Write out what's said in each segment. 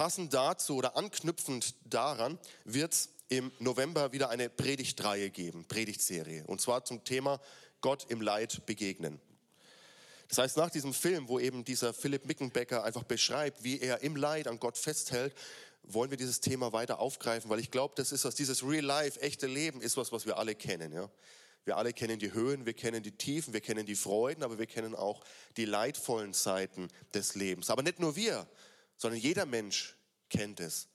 passend dazu oder anknüpfend daran wird es im November wieder eine Predigtreihe geben, Predigtserie. Und zwar zum Thema Gott im Leid begegnen. Das heißt, nach diesem Film, wo eben dieser Philipp Mickenbecker einfach beschreibt, wie er im Leid an Gott festhält, wollen wir dieses Thema weiter aufgreifen, weil ich glaube, das ist was, dieses Real Life, echte Leben ist was, was wir alle kennen, ja. Wir alle kennen die Höhen, wir kennen die Tiefen, wir kennen die Freuden, aber wir kennen auch die leidvollen Zeiten des Lebens. Aber nicht nur wir, sondern jeder Mensch kennt es.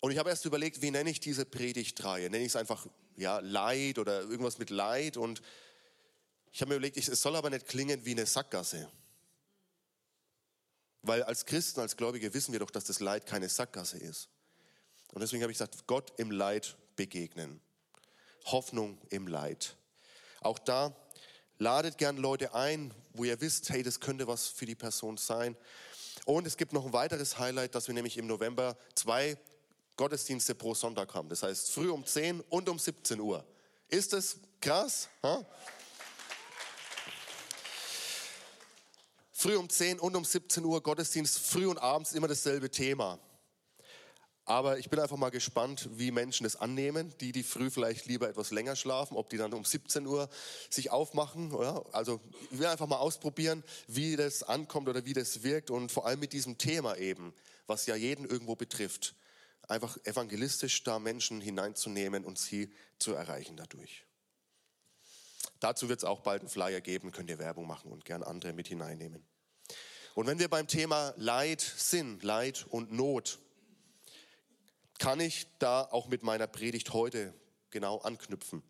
Und ich habe erst überlegt, wie nenne ich diese Predigtreihe? Nenne ich es einfach ja, Leid oder irgendwas mit Leid? Und ich habe mir überlegt, es soll aber nicht klingen wie eine Sackgasse. Weil als Christen, als Gläubige wissen wir doch, dass das Leid keine Sackgasse ist. Und deswegen habe ich gesagt, Gott im Leid begegnen. Hoffnung im Leid. Auch da ladet gern Leute ein, wo ihr wisst, hey, das könnte was für die Person sein. Und es gibt noch ein weiteres Highlight, dass wir nämlich im November zwei Gottesdienste pro Sonntag haben. Das heißt früh um 10 und um 17 Uhr. Ist das krass? Ha? Früh um 10 und um 17 Uhr Gottesdienst, früh und abends immer dasselbe Thema. Aber ich bin einfach mal gespannt, wie Menschen das annehmen, die, die früh vielleicht lieber etwas länger schlafen, ob die dann um 17 Uhr sich aufmachen. Oder? Also ich will einfach mal ausprobieren, wie das ankommt oder wie das wirkt und vor allem mit diesem Thema eben, was ja jeden irgendwo betrifft, einfach evangelistisch da Menschen hineinzunehmen und sie zu erreichen dadurch. Dazu wird es auch bald einen Flyer geben, könnt ihr Werbung machen und gern andere mit hineinnehmen. Und wenn wir beim Thema Leid sind, Leid und Not, kann ich da auch mit meiner Predigt heute genau anknüpfen.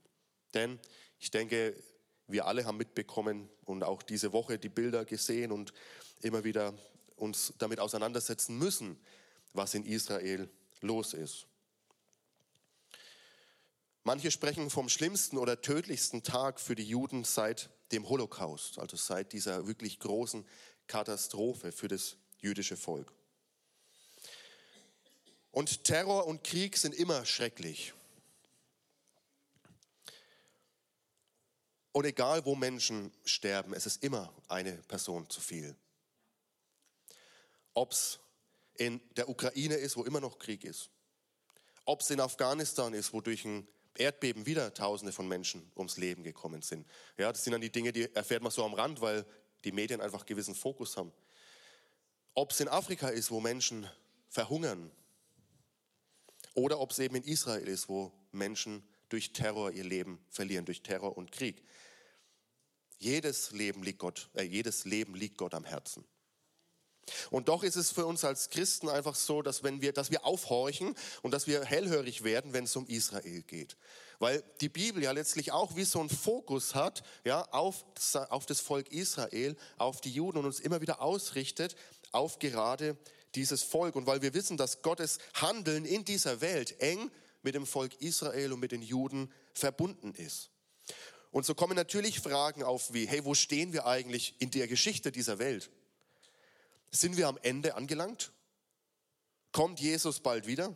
Denn ich denke, wir alle haben mitbekommen und auch diese Woche die Bilder gesehen und immer wieder uns damit auseinandersetzen müssen, was in Israel los ist. Manche sprechen vom schlimmsten oder tödlichsten Tag für die Juden seit dem Holocaust, also seit dieser wirklich großen Katastrophe für das jüdische Volk. Und Terror und Krieg sind immer schrecklich. Und egal, wo Menschen sterben, es ist immer eine Person zu viel. Ob es in der Ukraine ist, wo immer noch Krieg ist. Ob es in Afghanistan ist, wo durch ein Erdbeben wieder Tausende von Menschen ums Leben gekommen sind. Ja, das sind dann die Dinge, die erfährt man so am Rand, weil die Medien einfach gewissen Fokus haben. Ob es in Afrika ist, wo Menschen verhungern. Oder ob es eben in Israel ist, wo Menschen durch Terror ihr Leben verlieren, durch Terror und Krieg. Jedes Leben liegt Gott, äh, jedes Leben liegt Gott am Herzen. Und doch ist es für uns als Christen einfach so, dass wenn wir, dass wir aufhorchen und dass wir hellhörig werden, wenn es um Israel geht. Weil die Bibel ja letztlich auch wie so einen Fokus hat, ja, auf, auf das Volk Israel, auf die Juden und uns immer wieder ausrichtet auf gerade dieses Volk. Und weil wir wissen, dass Gottes Handeln in dieser Welt eng mit dem Volk Israel und mit den Juden verbunden ist. Und so kommen natürlich Fragen auf wie, hey, wo stehen wir eigentlich in der Geschichte dieser Welt? Sind wir am Ende angelangt? Kommt Jesus bald wieder?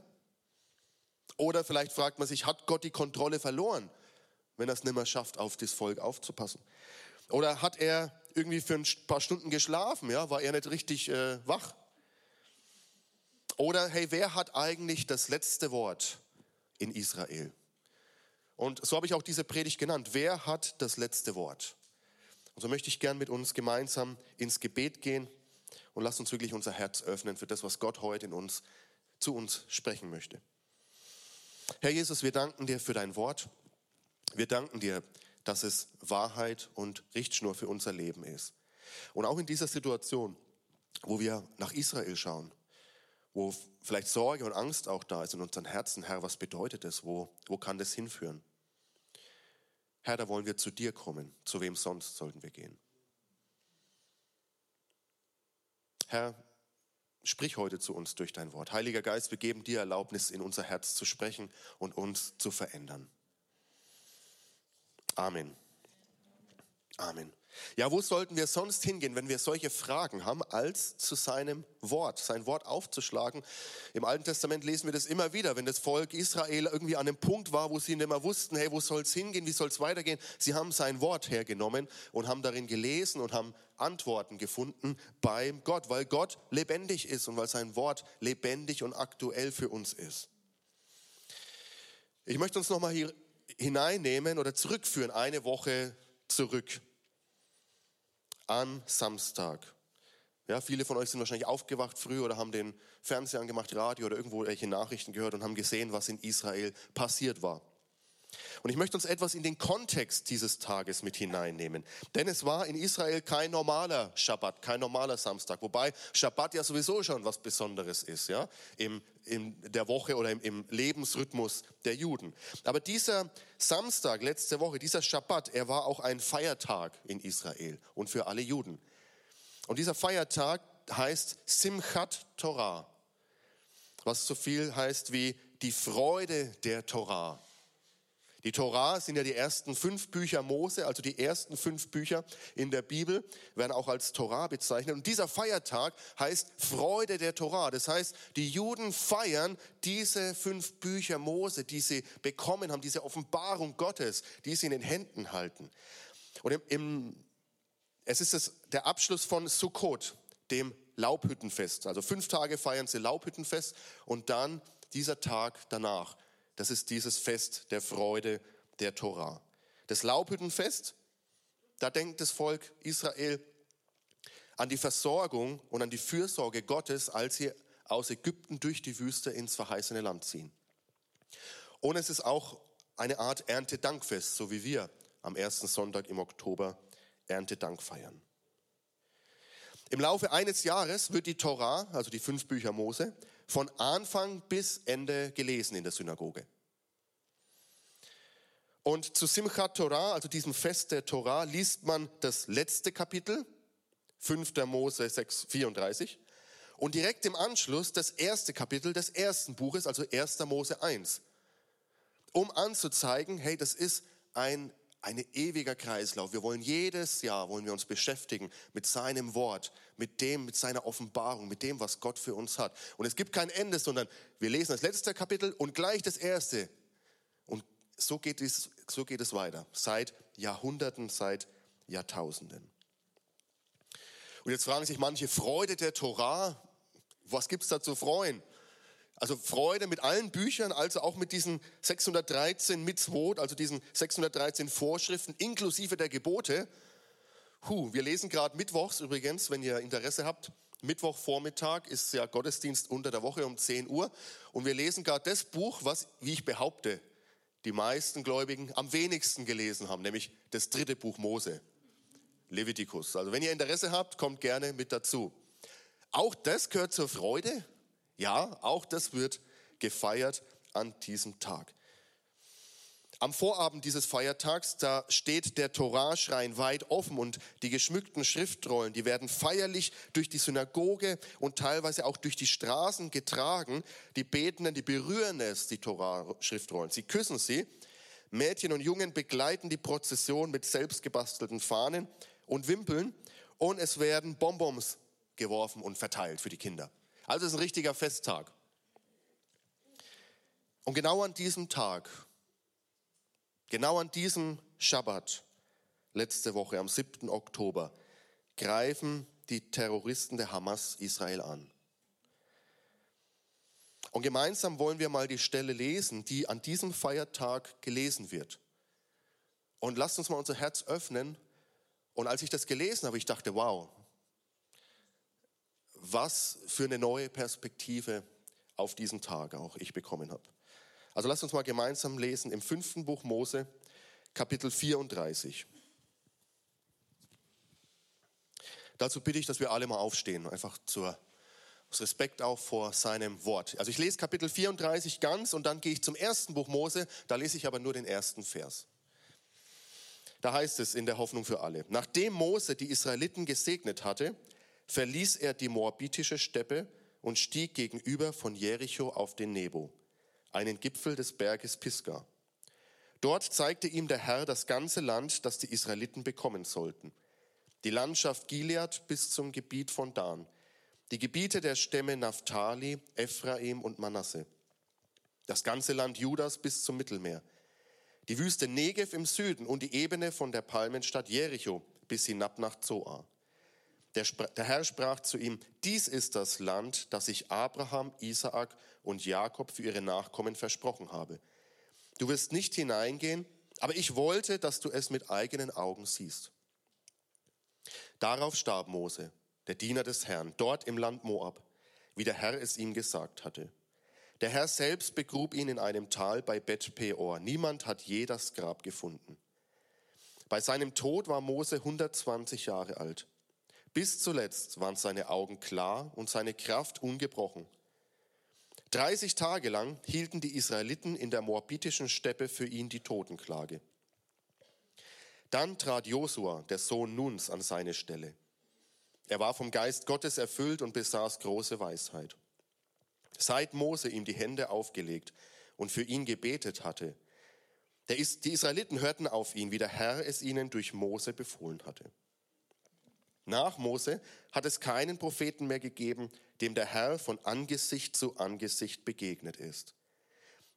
Oder vielleicht fragt man sich, hat Gott die Kontrolle verloren, wenn er es nicht mehr schafft, auf das Volk aufzupassen? Oder hat er irgendwie für ein paar Stunden geschlafen? Ja, war er nicht richtig äh, wach? Oder hey, wer hat eigentlich das letzte Wort in Israel? Und so habe ich auch diese Predigt genannt. Wer hat das letzte Wort? Und so möchte ich gern mit uns gemeinsam ins Gebet gehen und lasst uns wirklich unser Herz öffnen für das, was Gott heute in uns, zu uns sprechen möchte. Herr Jesus, wir danken dir für dein Wort. Wir danken dir, dass es Wahrheit und Richtschnur für unser Leben ist. Und auch in dieser Situation, wo wir nach Israel schauen, wo vielleicht Sorge und Angst auch da ist in unseren Herzen, Herr, was bedeutet das? Wo, wo kann das hinführen? Herr, da wollen wir zu dir kommen. Zu wem sonst sollten wir gehen? Herr, sprich heute zu uns durch dein Wort. Heiliger Geist, wir geben dir Erlaubnis, in unser Herz zu sprechen und uns zu verändern. Amen. Amen. Ja, wo sollten wir sonst hingehen, wenn wir solche Fragen haben, als zu seinem Wort, sein Wort aufzuschlagen? Im Alten Testament lesen wir das immer wieder, wenn das Volk Israel irgendwie an einem Punkt war, wo sie nicht mehr wussten, hey, wo soll es hingehen, wie soll es weitergehen? Sie haben sein Wort hergenommen und haben darin gelesen und haben Antworten gefunden beim Gott, weil Gott lebendig ist und weil sein Wort lebendig und aktuell für uns ist. Ich möchte uns nochmal hier hineinnehmen oder zurückführen, eine Woche zurück an Samstag. Ja, viele von euch sind wahrscheinlich aufgewacht früh oder haben den Fernseher angemacht, Radio oder irgendwo welche Nachrichten gehört und haben gesehen, was in Israel passiert war. Und ich möchte uns etwas in den Kontext dieses Tages mit hineinnehmen. Denn es war in Israel kein normaler Schabbat, kein normaler Samstag. Wobei Schabbat ja sowieso schon was Besonderes ist, ja, im, in der Woche oder im, im Lebensrhythmus der Juden. Aber dieser Samstag, letzte Woche, dieser Schabbat, er war auch ein Feiertag in Israel und für alle Juden. Und dieser Feiertag heißt Simchat Torah, was so viel heißt wie die Freude der Torah. Die Torah sind ja die ersten fünf Bücher Mose, also die ersten fünf Bücher in der Bibel, werden auch als Torah bezeichnet. Und dieser Feiertag heißt Freude der Torah. Das heißt, die Juden feiern diese fünf Bücher Mose, die sie bekommen haben, diese Offenbarung Gottes, die sie in den Händen halten. Und im, im, es ist das, der Abschluss von Sukkot, dem Laubhüttenfest. Also fünf Tage feiern sie Laubhüttenfest und dann dieser Tag danach das ist dieses Fest der Freude der Torah. Das Laubhüttenfest, da denkt das Volk Israel an die Versorgung und an die Fürsorge Gottes, als sie aus Ägypten durch die Wüste ins verheißene Land ziehen. Und es ist auch eine Art Erntedankfest, so wie wir am ersten Sonntag im Oktober Erntedank feiern. Im Laufe eines Jahres wird die Torah, also die fünf Bücher Mose, von Anfang bis Ende gelesen in der Synagoge. Und zu Simchat Torah, also diesem Fest der Torah, liest man das letzte Kapitel, 5. Mose 6, 34. Und direkt im Anschluss das erste Kapitel des ersten Buches, also 1. Mose 1. Um anzuzeigen, hey, das ist ein ein ewiger Kreislauf. Wir wollen jedes Jahr, wollen wir uns beschäftigen mit seinem Wort, mit dem, mit seiner Offenbarung, mit dem, was Gott für uns hat. Und es gibt kein Ende, sondern wir lesen das letzte Kapitel und gleich das erste. Und so geht es, so geht es weiter. Seit Jahrhunderten, seit Jahrtausenden. Und jetzt fragen sich manche, Freude der Torah, was gibt es da zu freuen? Also Freude mit allen Büchern, also auch mit diesen 613 Mitzvot, also diesen 613 Vorschriften inklusive der Gebote. Huh, wir lesen gerade Mittwochs übrigens, wenn ihr Interesse habt. Mittwochvormittag ist ja Gottesdienst unter der Woche um 10 Uhr. Und wir lesen gerade das Buch, was, wie ich behaupte, die meisten Gläubigen am wenigsten gelesen haben, nämlich das dritte Buch Mose, Levitikus. Also wenn ihr Interesse habt, kommt gerne mit dazu. Auch das gehört zur Freude. Ja, auch das wird gefeiert an diesem Tag. Am Vorabend dieses Feiertags, da steht der Toraschrein weit offen und die geschmückten Schriftrollen, die werden feierlich durch die Synagoge und teilweise auch durch die Straßen getragen. Die Betenden, die berühren es, die Torah-Schriftrollen. Sie küssen sie. Mädchen und Jungen begleiten die Prozession mit selbstgebastelten Fahnen und Wimpeln und es werden Bonbons geworfen und verteilt für die Kinder. Also es ist ein richtiger Festtag. Und genau an diesem Tag, genau an diesem Schabbat, letzte Woche am 7. Oktober, greifen die Terroristen der Hamas Israel an. Und gemeinsam wollen wir mal die Stelle lesen, die an diesem Feiertag gelesen wird. Und lasst uns mal unser Herz öffnen. Und als ich das gelesen habe, ich dachte, wow, was für eine neue Perspektive auf diesen Tag auch ich bekommen habe. Also lasst uns mal gemeinsam lesen im fünften Buch Mose, Kapitel 34. Dazu bitte ich, dass wir alle mal aufstehen, einfach zur aus Respekt auch vor seinem Wort. Also ich lese Kapitel 34 ganz und dann gehe ich zum ersten Buch Mose, da lese ich aber nur den ersten Vers. Da heißt es in der Hoffnung für alle, nachdem Mose die Israeliten gesegnet hatte, verließ er die moabitische Steppe und stieg gegenüber von Jericho auf den Nebo, einen Gipfel des Berges Pisgah. Dort zeigte ihm der Herr das ganze Land, das die Israeliten bekommen sollten. die Landschaft Gilead bis zum Gebiet von Dan, die Gebiete der Stämme Naphtali, Ephraim und Manasse, das ganze Land Judas bis zum Mittelmeer, die Wüste Negev im Süden und die Ebene von der Palmenstadt Jericho bis hinab nach Zoar. Der, der, Herr sprach zu ihm, dies ist das Land, das ich Abraham, Isaak und Jakob für ihre Nachkommen versprochen habe. Du wirst nicht hineingehen, aber ich wollte, dass du es mit eigenen Augen siehst. Darauf starb Mose, der Diener des Herrn, dort im Land Moab, wie der Herr es ihm gesagt hatte. Der Herr selbst begrub ihn in einem Tal bei Bet Peor. Niemand hat je das Grab gefunden. Bei seinem Tod war Mose 120 Jahre alt. Bis zuletzt waren seine Augen klar und seine Kraft ungebrochen. 30 Tage lang hielten die Israeliten in der moabitischen Steppe für ihn die Totenklage. Dann trat Josua, der Sohn Nuns, an seine Stelle. Er war vom Geist Gottes erfüllt und besaß große Weisheit. Seit Mose ihm die Hände aufgelegt und für ihn gebetet hatte, die Israeliten hörten auf ihn, wie der Herr es ihnen durch Mose befohlen hatte. Nach Mose hat es keinen Propheten mehr gegeben, dem der Herr von Angesicht zu Angesicht begegnet ist.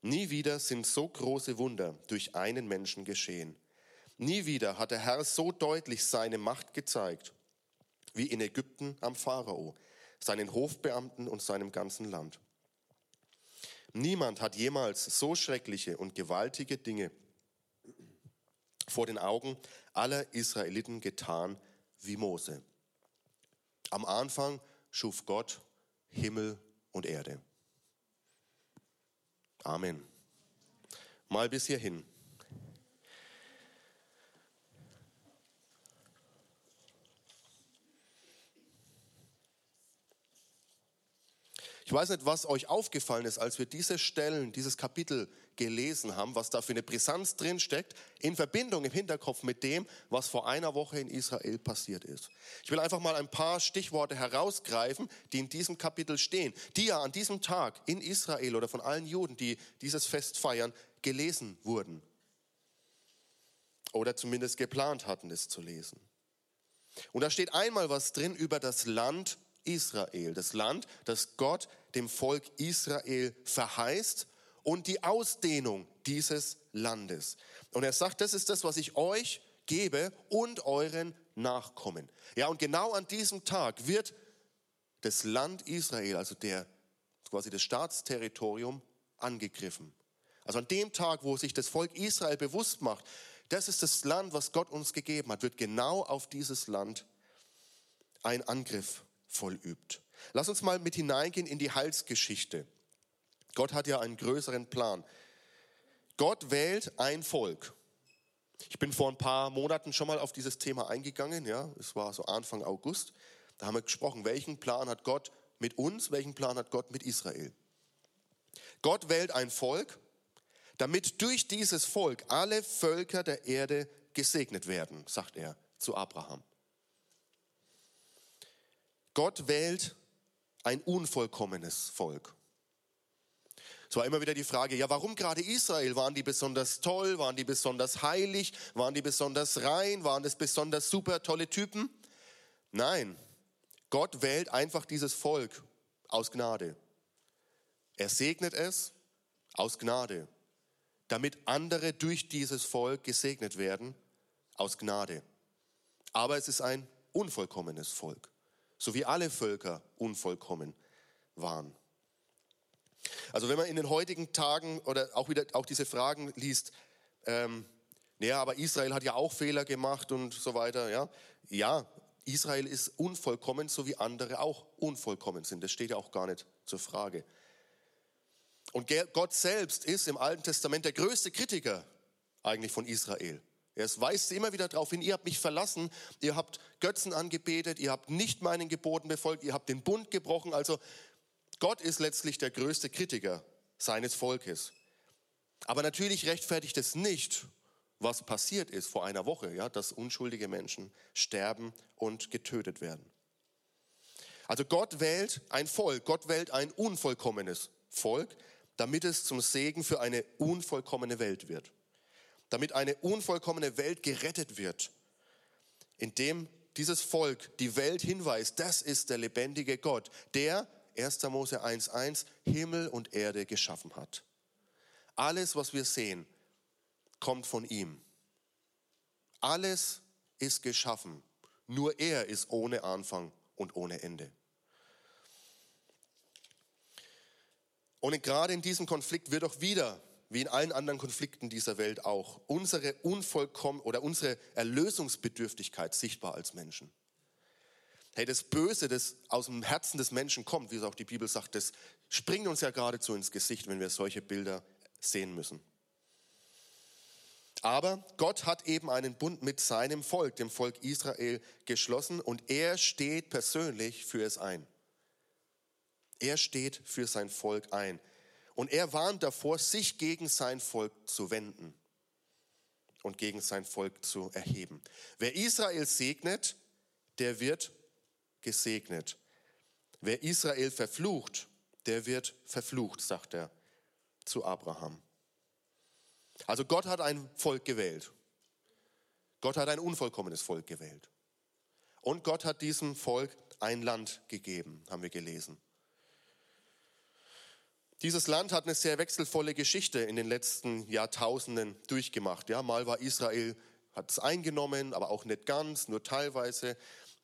Nie wieder sind so große Wunder durch einen Menschen geschehen. Nie wieder hat der Herr so deutlich seine Macht gezeigt, wie in Ägypten am Pharao, seinen Hofbeamten und seinem ganzen Land. Niemand hat jemals so schreckliche und gewaltige Dinge vor den Augen aller Israeliten getan wie Mose. Am Anfang schuf Gott Himmel und Erde. Amen. Mal bis hierhin. Ich weiß nicht, was euch aufgefallen ist, als wir diese Stellen, dieses Kapitel gelesen haben, was da für eine Brisanz drin steckt, in Verbindung im Hinterkopf mit dem, was vor einer Woche in Israel passiert ist. Ich will einfach mal ein paar Stichworte herausgreifen, die in diesem Kapitel stehen, die ja an diesem Tag in Israel oder von allen Juden, die dieses Fest feiern, gelesen wurden. Oder zumindest geplant hatten, es zu lesen. Und da steht einmal was drin über das Land Israel, das Land, das Gott dem Volk Israel verheißt und die Ausdehnung dieses Landes. Und er sagt, das ist das, was ich euch gebe und euren Nachkommen. Ja, und genau an diesem Tag wird das Land Israel, also der quasi das Staatsterritorium, angegriffen. Also an dem Tag, wo sich das Volk Israel bewusst macht, das ist das Land, was Gott uns gegeben hat, wird genau auf dieses Land ein Angriff vollübt. Lass uns mal mit hineingehen in die Heilsgeschichte. Gott hat ja einen größeren Plan. Gott wählt ein Volk. Ich bin vor ein paar Monaten schon mal auf dieses Thema eingegangen. Ja, es war so Anfang August. Da haben wir gesprochen, welchen Plan hat Gott mit uns, welchen Plan hat Gott mit Israel. Gott wählt ein Volk, damit durch dieses Volk alle Völker der Erde gesegnet werden, sagt er zu Abraham. Gott wählt ein unvollkommenes Volk. Es war immer wieder die Frage, ja, warum gerade Israel? Waren die besonders toll? Waren die besonders heilig? Waren die besonders rein? Waren das besonders super tolle Typen? Nein, Gott wählt einfach dieses Volk aus Gnade. Er segnet es aus Gnade, damit andere durch dieses Volk gesegnet werden aus Gnade. Aber es ist ein unvollkommenes Volk so wie alle Völker unvollkommen waren. Also wenn man in den heutigen Tagen oder auch wieder auch diese Fragen liest, ähm, ja, aber Israel hat ja auch Fehler gemacht und so weiter, ja. Ja, Israel ist unvollkommen, so wie andere auch unvollkommen sind. Das steht ja auch gar nicht zur Frage. Und Gott selbst ist im Alten Testament der größte Kritiker eigentlich von Israel. Er weist immer wieder darauf hin, ihr habt mich verlassen, ihr habt Götzen angebetet, ihr habt nicht meinen Geboten befolgt, ihr habt den Bund gebrochen. Also Gott ist letztlich der größte Kritiker seines Volkes. Aber natürlich rechtfertigt es nicht, was passiert ist vor einer Woche, ja, dass unschuldige Menschen sterben und getötet werden. Also Gott wählt ein Volk, Gott wählt ein unvollkommenes Volk, damit es zum Segen für eine unvollkommene Welt wird damit eine unvollkommene Welt gerettet wird, indem dieses Volk die Welt hinweist, das ist der lebendige Gott, der 1. Mose 1.1 Himmel und Erde geschaffen hat. Alles, was wir sehen, kommt von ihm. Alles ist geschaffen. Nur er ist ohne Anfang und ohne Ende. Und gerade in diesem Konflikt wird auch wieder, wie in allen anderen Konflikten dieser Welt auch, unsere Unvollkommen oder unsere Erlösungsbedürftigkeit sichtbar als Menschen. Hey, das Böse, das aus dem Herzen des Menschen kommt, wie es auch die Bibel sagt, das springt uns ja geradezu ins Gesicht, wenn wir solche Bilder sehen müssen. Aber Gott hat eben einen Bund mit seinem Volk, dem Volk Israel, geschlossen und er steht persönlich für es ein. Er steht für sein Volk ein. Und er warnt davor, sich gegen sein Volk zu wenden und gegen sein Volk zu erheben. Wer Israel segnet, der wird gesegnet. Wer Israel verflucht, der wird verflucht, sagt er zu Abraham. Also Gott hat ein Volk gewählt. Gott hat ein unvollkommenes Volk gewählt. Und Gott hat diesem Volk ein Land gegeben, haben wir gelesen. Dieses Land hat eine sehr wechselvolle Geschichte in den letzten Jahrtausenden durchgemacht. Ja, mal war Israel, hat es eingenommen, aber auch nicht ganz, nur teilweise.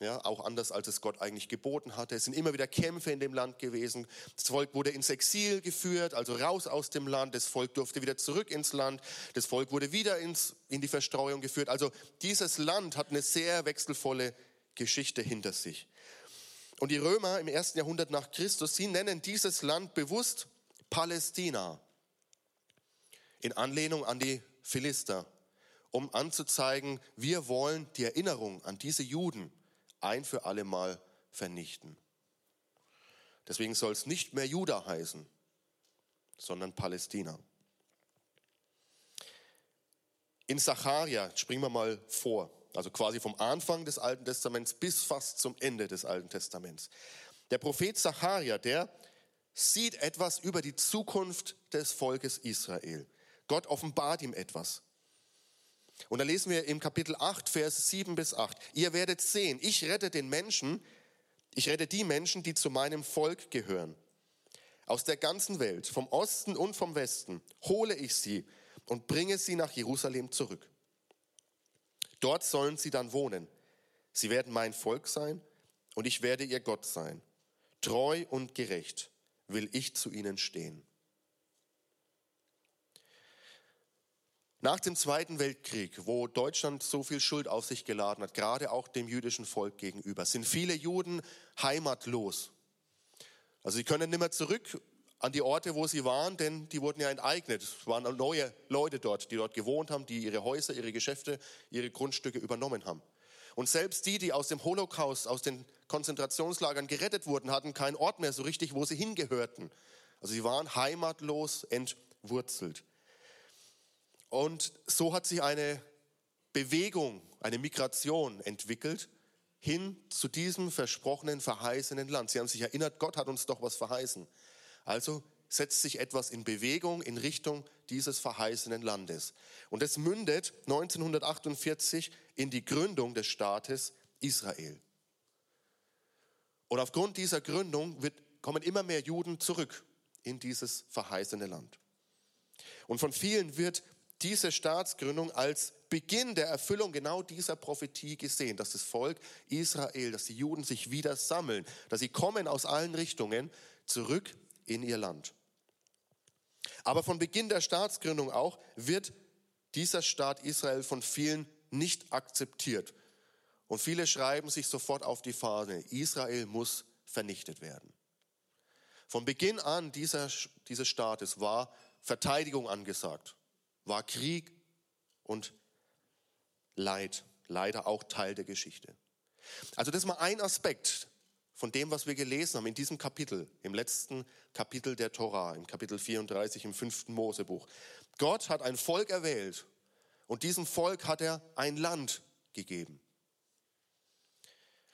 Ja, auch anders, als es Gott eigentlich geboten hatte. Es sind immer wieder Kämpfe in dem Land gewesen. Das Volk wurde ins Exil geführt, also raus aus dem Land. Das Volk durfte wieder zurück ins Land. Das Volk wurde wieder ins, in die Verstreuung geführt. Also dieses Land hat eine sehr wechselvolle Geschichte hinter sich. Und die Römer im ersten Jahrhundert nach Christus, sie nennen dieses Land bewusst Palästina in Anlehnung an die Philister, um anzuzeigen, wir wollen die Erinnerung an diese Juden ein für alle Mal vernichten. Deswegen soll es nicht mehr Juda heißen, sondern Palästina. In Sacharia springen wir mal vor, also quasi vom Anfang des Alten Testaments bis fast zum Ende des Alten Testaments. Der Prophet Sacharia, der sieht etwas über die Zukunft des Volkes Israel. Gott offenbart ihm etwas. Und da lesen wir im Kapitel 8, Vers 7 bis 8. Ihr werdet sehen, ich rette den Menschen, ich rette die Menschen, die zu meinem Volk gehören. Aus der ganzen Welt, vom Osten und vom Westen, hole ich sie und bringe sie nach Jerusalem zurück. Dort sollen sie dann wohnen. Sie werden mein Volk sein und ich werde ihr Gott sein. Treu und gerecht will ich zu ihnen stehen. Nach dem Zweiten Weltkrieg, wo Deutschland so viel Schuld auf sich geladen hat, gerade auch dem jüdischen Volk gegenüber, sind viele Juden heimatlos. Also sie können nicht mehr zurück an die Orte, wo sie waren, denn die wurden ja enteignet. Es waren neue Leute dort, die dort gewohnt haben, die ihre Häuser, ihre Geschäfte, ihre Grundstücke übernommen haben. Und selbst die, die aus dem Holocaust, aus den Konzentrationslagern gerettet wurden, hatten keinen Ort mehr so richtig, wo sie hingehörten. Also sie waren heimatlos entwurzelt. Und so hat sich eine Bewegung, eine Migration entwickelt hin zu diesem versprochenen, verheißenen Land. Sie haben sich erinnert, Gott hat uns doch was verheißen. Also setzt sich etwas in Bewegung in Richtung dieses verheißenen Landes. Und es mündet 1948 in die Gründung des Staates Israel. Und aufgrund dieser Gründung wird, kommen immer mehr Juden zurück in dieses verheißene Land. Und von vielen wird diese Staatsgründung als Beginn der Erfüllung genau dieser Prophetie gesehen, dass das Volk Israel, dass die Juden sich wieder sammeln, dass sie kommen aus allen Richtungen zurück in ihr Land. Aber von Beginn der Staatsgründung auch wird dieser Staat Israel von vielen nicht akzeptiert. Und viele schreiben sich sofort auf die Fahne, Israel muss vernichtet werden. Von Beginn an dieser, dieses Staates war Verteidigung angesagt, war Krieg und Leid, leider auch Teil der Geschichte. Also das ist mal ein Aspekt von dem, was wir gelesen haben in diesem Kapitel, im letzten Kapitel der Torah, im Kapitel 34 im fünften Mosebuch. Gott hat ein Volk erwählt und diesem Volk hat er ein Land gegeben.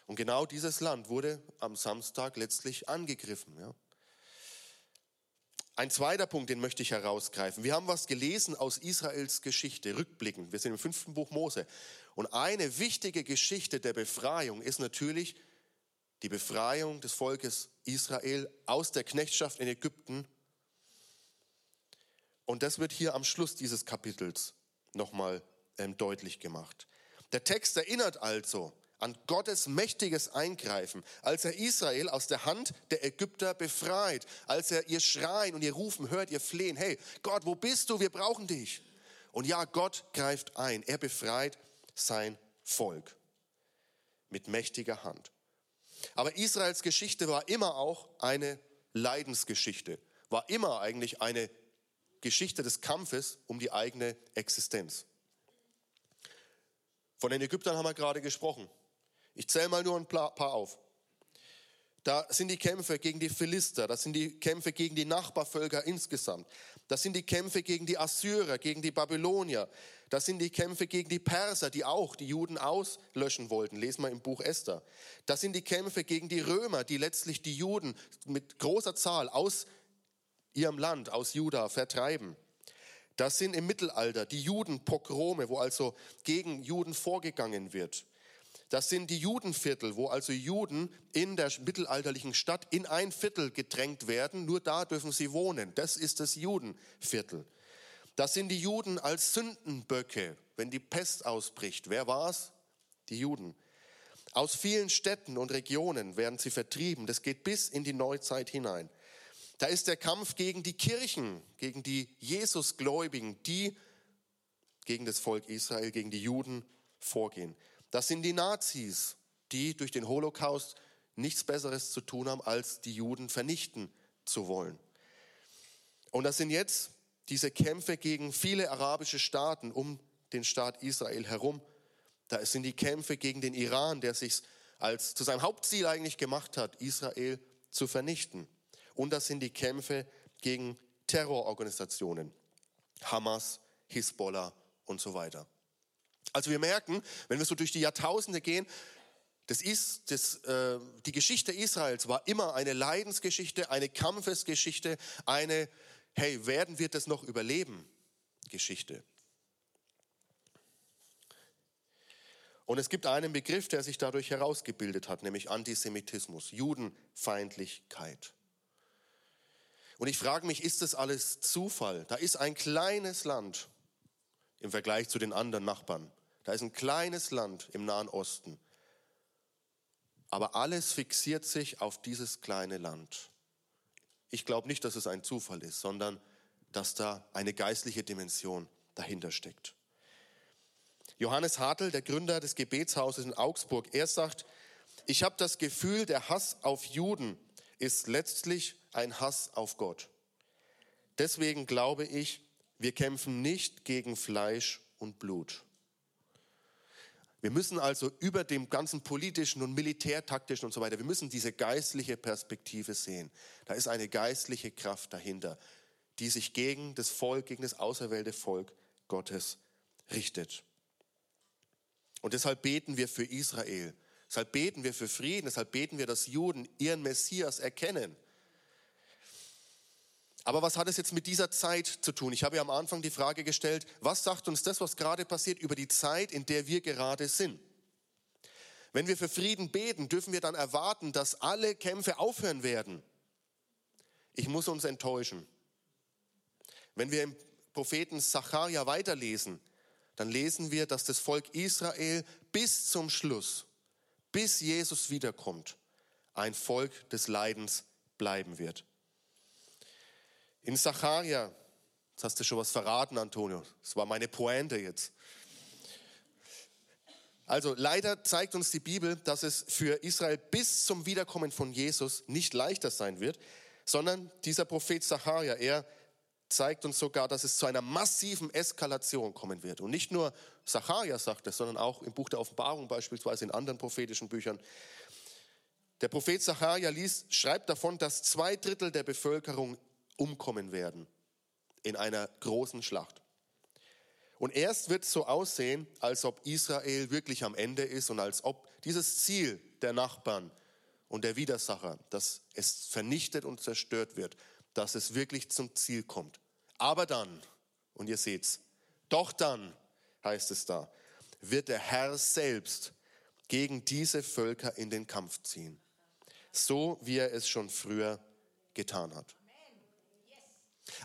Und genau dieses Land wurde am Samstag letztlich angegriffen. Ja. Ein zweiter Punkt, den möchte ich herausgreifen. Wir haben was gelesen aus Israels Geschichte, rückblickend. Wir sind im fünften Buch Mose. Und eine wichtige Geschichte der Befreiung ist natürlich die Befreiung des Volkes Israel aus der Knechtschaft in Ägypten. Und das wird hier am Schluss dieses Kapitels nochmal ähm, deutlich gemacht. Der Text erinnert also an Gottes mächtiges Eingreifen, als er Israel aus der Hand der Ägypter befreit, als er ihr Schreien und ihr Rufen hört, ihr Flehen, hey Gott, wo bist du? Wir brauchen dich. Und ja, Gott greift ein, er befreit sein Volk mit mächtiger Hand. Aber Israels Geschichte war immer auch eine Leidensgeschichte, war immer eigentlich eine Geschichte des Kampfes um die eigene Existenz. Von den Ägyptern haben wir gerade gesprochen. Ich zähle mal nur ein paar auf. Da sind die Kämpfe gegen die Philister, das sind die Kämpfe gegen die Nachbarvölker insgesamt. Das sind die Kämpfe gegen die Assyrer, gegen die Babylonier. Das sind die Kämpfe gegen die Perser, die auch die Juden auslöschen wollten. Lesen wir im Buch Esther. Das sind die Kämpfe gegen die Römer, die letztlich die Juden mit großer Zahl aus ihrem Land, aus Juda, vertreiben. Das sind im Mittelalter die Judenpogrome, wo also gegen Juden vorgegangen wird. Das sind die Judenviertel, wo also Juden in der mittelalterlichen Stadt in ein Viertel gedrängt werden. Nur da dürfen sie wohnen. Das ist das Judenviertel. Das sind die Juden als Sündenböcke, wenn die Pest ausbricht. Wer war's? Die Juden. Aus vielen Städten und Regionen werden sie vertrieben. Das geht bis in die Neuzeit hinein. Da ist der Kampf gegen die Kirchen, gegen die Jesusgläubigen, die gegen das Volk Israel, gegen die Juden vorgehen. Das sind die Nazis, die durch den Holocaust nichts Besseres zu tun haben, als die Juden vernichten zu wollen. Und das sind jetzt diese Kämpfe gegen viele arabische Staaten um den Staat Israel herum. Da sind die Kämpfe gegen den Iran, der sich als zu seinem Hauptziel eigentlich gemacht hat, Israel zu vernichten. Und das sind die Kämpfe gegen Terrororganisationen, Hamas, Hisbollah und so weiter. Also wir merken, wenn wir so durch die Jahrtausende gehen, das ist, das, äh, die Geschichte Israels war immer eine Leidensgeschichte, eine Kampfesgeschichte, eine, hey, werden wir das noch überleben? Geschichte. Und es gibt einen Begriff, der sich dadurch herausgebildet hat, nämlich Antisemitismus, Judenfeindlichkeit. Und ich frage mich, ist das alles Zufall? Da ist ein kleines Land im Vergleich zu den anderen Nachbarn. Da ist ein kleines Land im Nahen Osten. Aber alles fixiert sich auf dieses kleine Land. Ich glaube nicht, dass es ein Zufall ist, sondern dass da eine geistliche Dimension dahinter steckt. Johannes Hartl, der Gründer des Gebetshauses in Augsburg, er sagt, ich habe das Gefühl, der Hass auf Juden ist letztlich ein Hass auf Gott. Deswegen glaube ich, wir kämpfen nicht gegen Fleisch und Blut. Wir müssen also über dem ganzen politischen und militärtaktischen und so weiter, wir müssen diese geistliche Perspektive sehen. Da ist eine geistliche Kraft dahinter, die sich gegen das Volk, gegen das auserwählte Volk Gottes richtet. Und deshalb beten wir für Israel. Deshalb beten wir für Frieden. Deshalb beten wir, dass Juden ihren Messias erkennen. Aber was hat es jetzt mit dieser Zeit zu tun? Ich habe ja am Anfang die Frage gestellt, was sagt uns das, was gerade passiert, über die Zeit, in der wir gerade sind? Wenn wir für Frieden beten, dürfen wir dann erwarten, dass alle Kämpfe aufhören werden. Ich muss uns enttäuschen. Wenn wir im Propheten Sacharja weiterlesen, dann lesen wir, dass das Volk Israel bis zum Schluss, bis Jesus wiederkommt, ein Volk des Leidens bleiben wird. In Zacharia, jetzt hast du schon was verraten, Antonio. Das war meine Pointe jetzt. Also leider zeigt uns die Bibel, dass es für Israel bis zum Wiederkommen von Jesus nicht leichter sein wird, sondern dieser Prophet Zacharia, er zeigt uns sogar, dass es zu einer massiven Eskalation kommen wird. Und nicht nur Zacharia sagt es, sondern auch im Buch der Offenbarung beispielsweise in anderen prophetischen Büchern. Der Prophet Zacharia liest, schreibt davon, dass zwei Drittel der Bevölkerung umkommen werden in einer großen Schlacht. Und erst wird es so aussehen, als ob Israel wirklich am Ende ist und als ob dieses Ziel der Nachbarn und der Widersacher, dass es vernichtet und zerstört wird, dass es wirklich zum Ziel kommt. Aber dann, und ihr seht's, doch dann heißt es da, wird der Herr selbst gegen diese Völker in den Kampf ziehen, so wie er es schon früher getan hat.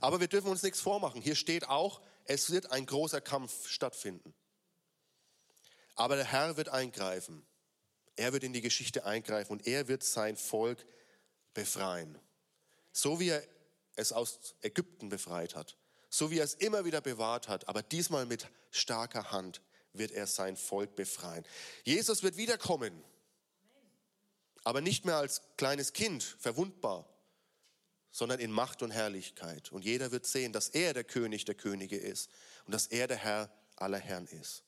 Aber wir dürfen uns nichts vormachen. Hier steht auch, es wird ein großer Kampf stattfinden. Aber der Herr wird eingreifen. Er wird in die Geschichte eingreifen und er wird sein Volk befreien. So wie er es aus Ägypten befreit hat, so wie er es immer wieder bewahrt hat, aber diesmal mit starker Hand wird er sein Volk befreien. Jesus wird wiederkommen, aber nicht mehr als kleines Kind, verwundbar, sondern in Macht und Herrlichkeit. Und jeder wird sehen, dass er der König der Könige ist und dass er der Herr aller Herren ist.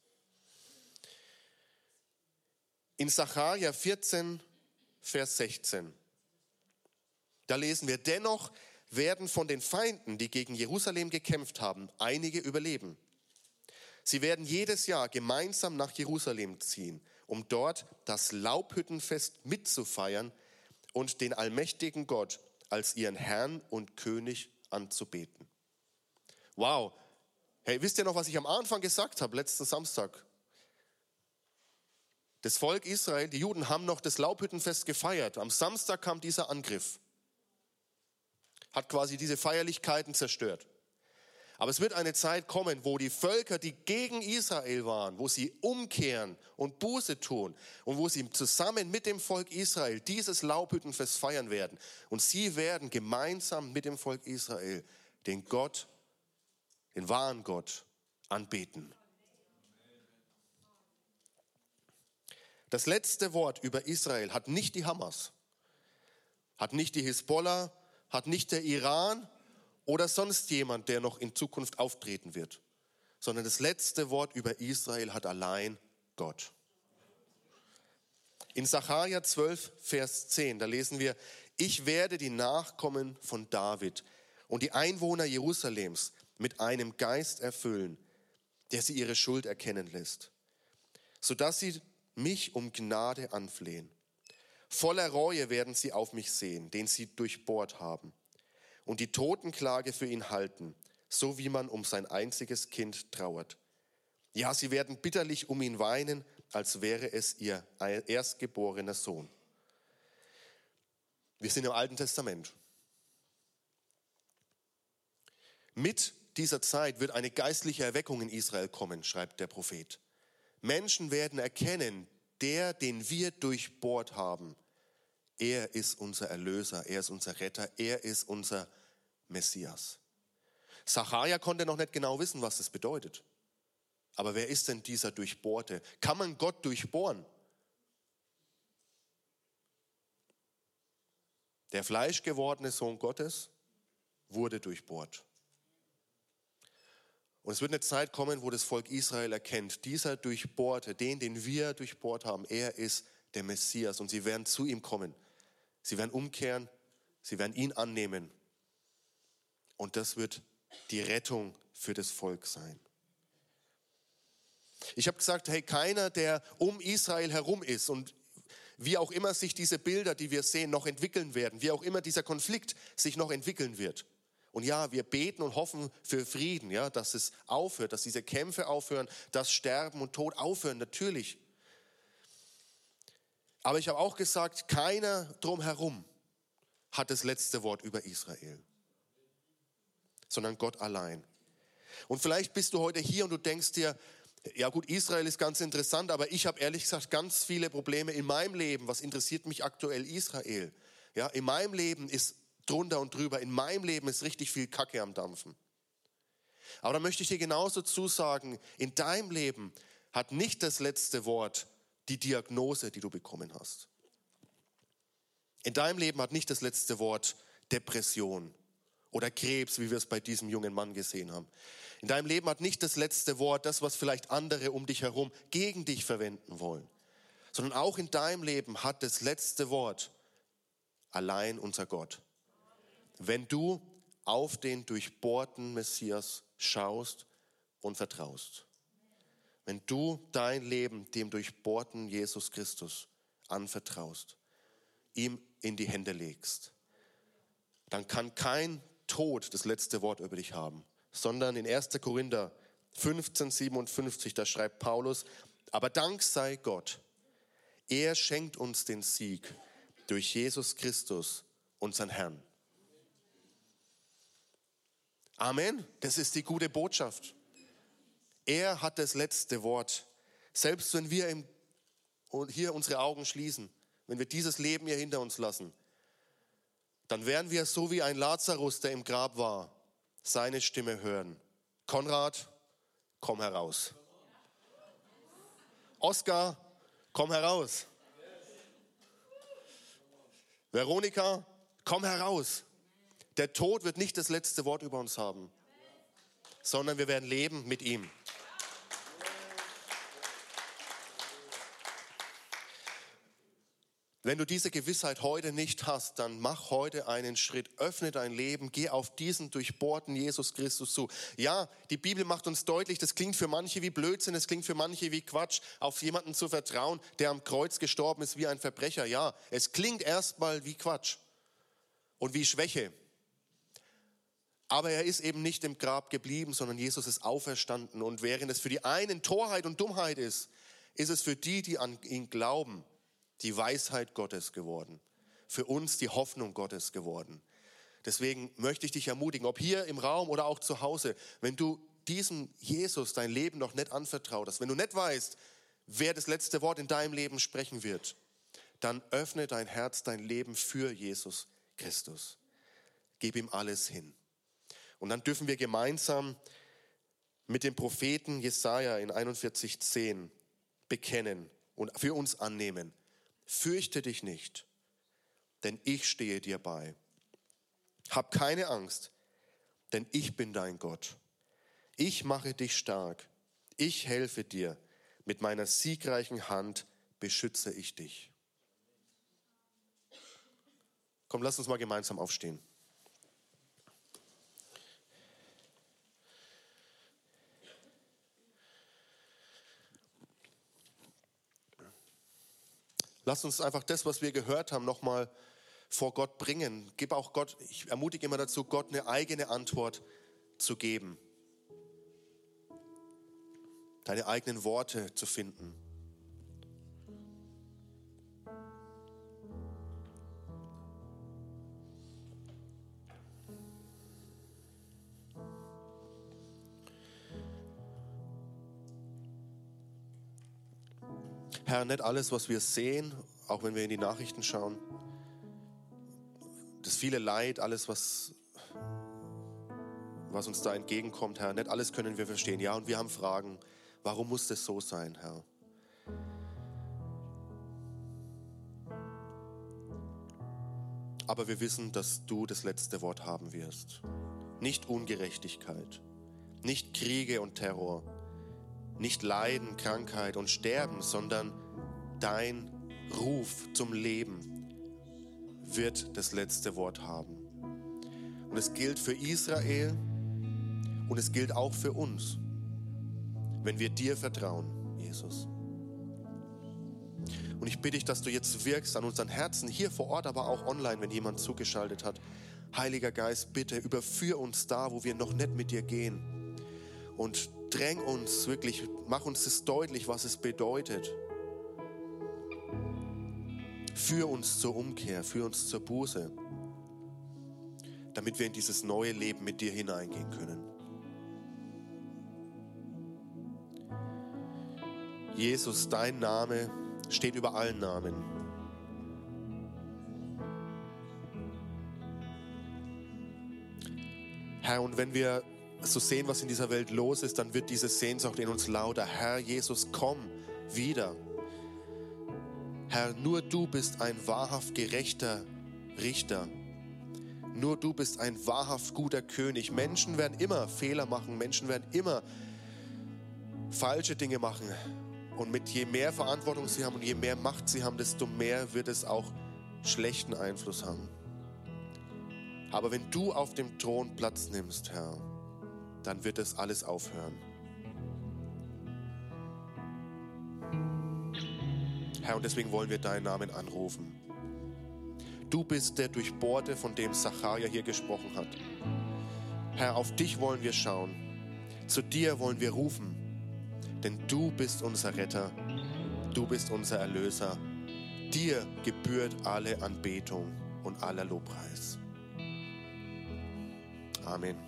In Sacharja 14, Vers 16, da lesen wir, dennoch werden von den Feinden, die gegen Jerusalem gekämpft haben, einige überleben. Sie werden jedes Jahr gemeinsam nach Jerusalem ziehen, um dort das Laubhüttenfest mitzufeiern und den allmächtigen Gott als ihren Herrn und König anzubeten. Wow. Hey, wisst ihr noch, was ich am Anfang gesagt habe, letzten Samstag? Das Volk Israel, die Juden haben noch das Laubhüttenfest gefeiert. Am Samstag kam dieser Angriff. Hat quasi diese Feierlichkeiten zerstört. Aber es wird eine Zeit kommen, wo die Völker, die gegen Israel waren, wo sie umkehren und Buße tun und wo sie zusammen mit dem Volk Israel dieses Laubhüttenfest feiern werden. Und sie werden gemeinsam mit dem Volk Israel den Gott, den wahren Gott anbeten. Das letzte Wort über Israel hat nicht die Hamas, hat nicht die Hisbollah, hat nicht der Iran, oder sonst jemand, der noch in Zukunft auftreten wird, sondern das letzte Wort über Israel hat allein Gott. In Sacharja 12, Vers 10, da lesen wir, ich werde die Nachkommen von David und die Einwohner Jerusalems mit einem Geist erfüllen, der sie ihre Schuld erkennen lässt, sodass sie mich um Gnade anflehen. Voller Reue werden sie auf mich sehen, den sie durchbohrt haben und die Totenklage für ihn halten, so wie man um sein einziges Kind trauert. Ja, sie werden bitterlich um ihn weinen, als wäre es ihr erstgeborener Sohn. Wir sind im Alten Testament. Mit dieser Zeit wird eine geistliche Erweckung in Israel kommen, schreibt der Prophet. Menschen werden erkennen, der, den wir durchbohrt haben, er ist unser Erlöser, er ist unser Retter, er ist unser Messias. Sacharja konnte noch nicht genau wissen, was das bedeutet. Aber wer ist denn dieser Durchbohrte? Kann man Gott durchbohren? Der fleischgewordene Sohn Gottes wurde durchbohrt. Und es wird eine Zeit kommen, wo das Volk Israel erkennt, dieser Durchbohrte, den, den wir durchbohrt haben, er ist der Messias und sie werden zu ihm kommen. Sie werden umkehren, sie werden ihn annehmen und das wird die Rettung für das Volk sein. Ich habe gesagt, hey, keiner, der um Israel herum ist und wie auch immer sich diese Bilder, die wir sehen, noch entwickeln werden, wie auch immer dieser Konflikt sich noch entwickeln wird. Und ja, wir beten und hoffen für Frieden, ja, dass es aufhört, dass diese Kämpfe aufhören, dass Sterben und Tod aufhören, natürlich. Aber ich habe auch gesagt, keiner drumherum hat das letzte Wort über Israel, sondern Gott allein. Und vielleicht bist du heute hier und du denkst dir, ja gut, Israel ist ganz interessant, aber ich habe ehrlich gesagt ganz viele Probleme in meinem Leben. Was interessiert mich aktuell Israel? Ja, in meinem Leben ist drunter und drüber, in meinem Leben ist richtig viel Kacke am Dampfen. Aber da möchte ich dir genauso zusagen, in deinem Leben hat nicht das letzte Wort die Diagnose, die du bekommen hast. In deinem Leben hat nicht das letzte Wort Depression oder Krebs, wie wir es bei diesem jungen Mann gesehen haben. In deinem Leben hat nicht das letzte Wort das, was vielleicht andere um dich herum gegen dich verwenden wollen, sondern auch in deinem Leben hat das letzte Wort allein unser Gott. Wenn du auf den durchbohrten Messias schaust und vertraust wenn du dein Leben dem durchbohrten Jesus Christus anvertraust, ihm in die Hände legst, dann kann kein Tod das letzte Wort über dich haben, sondern in 1. Korinther 15, 57, da schreibt Paulus, Aber Dank sei Gott, er schenkt uns den Sieg durch Jesus Christus, unseren Herrn. Amen. Das ist die gute Botschaft. Er hat das letzte Wort. Selbst wenn wir im, hier unsere Augen schließen, wenn wir dieses Leben hier hinter uns lassen, dann werden wir so wie ein Lazarus, der im Grab war, seine Stimme hören. Konrad, komm heraus. Oskar, komm heraus. Veronika, komm heraus. Der Tod wird nicht das letzte Wort über uns haben, sondern wir werden leben mit ihm. Wenn du diese Gewissheit heute nicht hast, dann mach heute einen Schritt, öffne dein Leben, geh auf diesen durchbohrten Jesus Christus zu. Ja, die Bibel macht uns deutlich, das klingt für manche wie Blödsinn, es klingt für manche wie Quatsch, auf jemanden zu vertrauen, der am Kreuz gestorben ist wie ein Verbrecher. Ja, es klingt erstmal wie Quatsch und wie Schwäche. Aber er ist eben nicht im Grab geblieben, sondern Jesus ist auferstanden. Und während es für die einen Torheit und Dummheit ist, ist es für die, die an ihn glauben, die Weisheit Gottes geworden. Für uns die Hoffnung Gottes geworden. Deswegen möchte ich dich ermutigen, ob hier im Raum oder auch zu Hause, wenn du diesem Jesus dein Leben noch nicht anvertraut hast, wenn du nicht weißt, wer das letzte Wort in deinem Leben sprechen wird, dann öffne dein Herz, dein Leben für Jesus Christus. Gib ihm alles hin. Und dann dürfen wir gemeinsam mit dem Propheten Jesaja in 41,10 bekennen und für uns annehmen. Fürchte dich nicht, denn ich stehe dir bei. Hab keine Angst, denn ich bin dein Gott. Ich mache dich stark. Ich helfe dir. Mit meiner siegreichen Hand beschütze ich dich. Komm, lass uns mal gemeinsam aufstehen. Lass uns einfach das, was wir gehört haben, nochmal vor Gott bringen. Gib auch Gott, ich ermutige immer dazu, Gott eine eigene Antwort zu geben. Deine eigenen Worte zu finden. Herr, nicht alles, was wir sehen, auch wenn wir in die Nachrichten schauen, das viele Leid, alles, was, was uns da entgegenkommt, Herr, nicht alles können wir verstehen. Ja, und wir haben Fragen, warum muss das so sein, Herr? Aber wir wissen, dass du das letzte Wort haben wirst. Nicht Ungerechtigkeit, nicht Kriege und Terror, nicht Leiden, Krankheit und Sterben, sondern dein Ruf zum Leben wird das letzte Wort haben. Und es gilt für Israel und es gilt auch für uns, wenn wir dir vertrauen, Jesus. Und ich bitte dich, dass du jetzt wirkst an unseren Herzen, hier vor Ort, aber auch online, wenn jemand zugeschaltet hat. Heiliger Geist, bitte überführ uns da, wo wir noch nicht mit dir gehen. Und dräng uns wirklich, mach uns das deutlich, was es bedeutet. Führ uns zur Umkehr, führ uns zur Buße, damit wir in dieses neue Leben mit dir hineingehen können. Jesus, dein Name steht über allen Namen. Herr, und wenn wir so sehen, was in dieser Welt los ist, dann wird diese Sehnsucht in uns lauter. Herr Jesus, komm wieder. Herr, nur du bist ein wahrhaft gerechter Richter. Nur du bist ein wahrhaft guter König. Menschen werden immer Fehler machen. Menschen werden immer falsche Dinge machen. Und mit je mehr Verantwortung sie haben und je mehr Macht sie haben, desto mehr wird es auch schlechten Einfluss haben. Aber wenn du auf dem Thron Platz nimmst, Herr, dann wird es alles aufhören. Herr, und deswegen wollen wir deinen Namen anrufen. Du bist der Durchbohrte, von dem Zacharia hier gesprochen hat. Herr, auf dich wollen wir schauen. Zu dir wollen wir rufen. Denn du bist unser Retter, du bist unser Erlöser. Dir gebührt alle Anbetung und aller Lobpreis. Amen.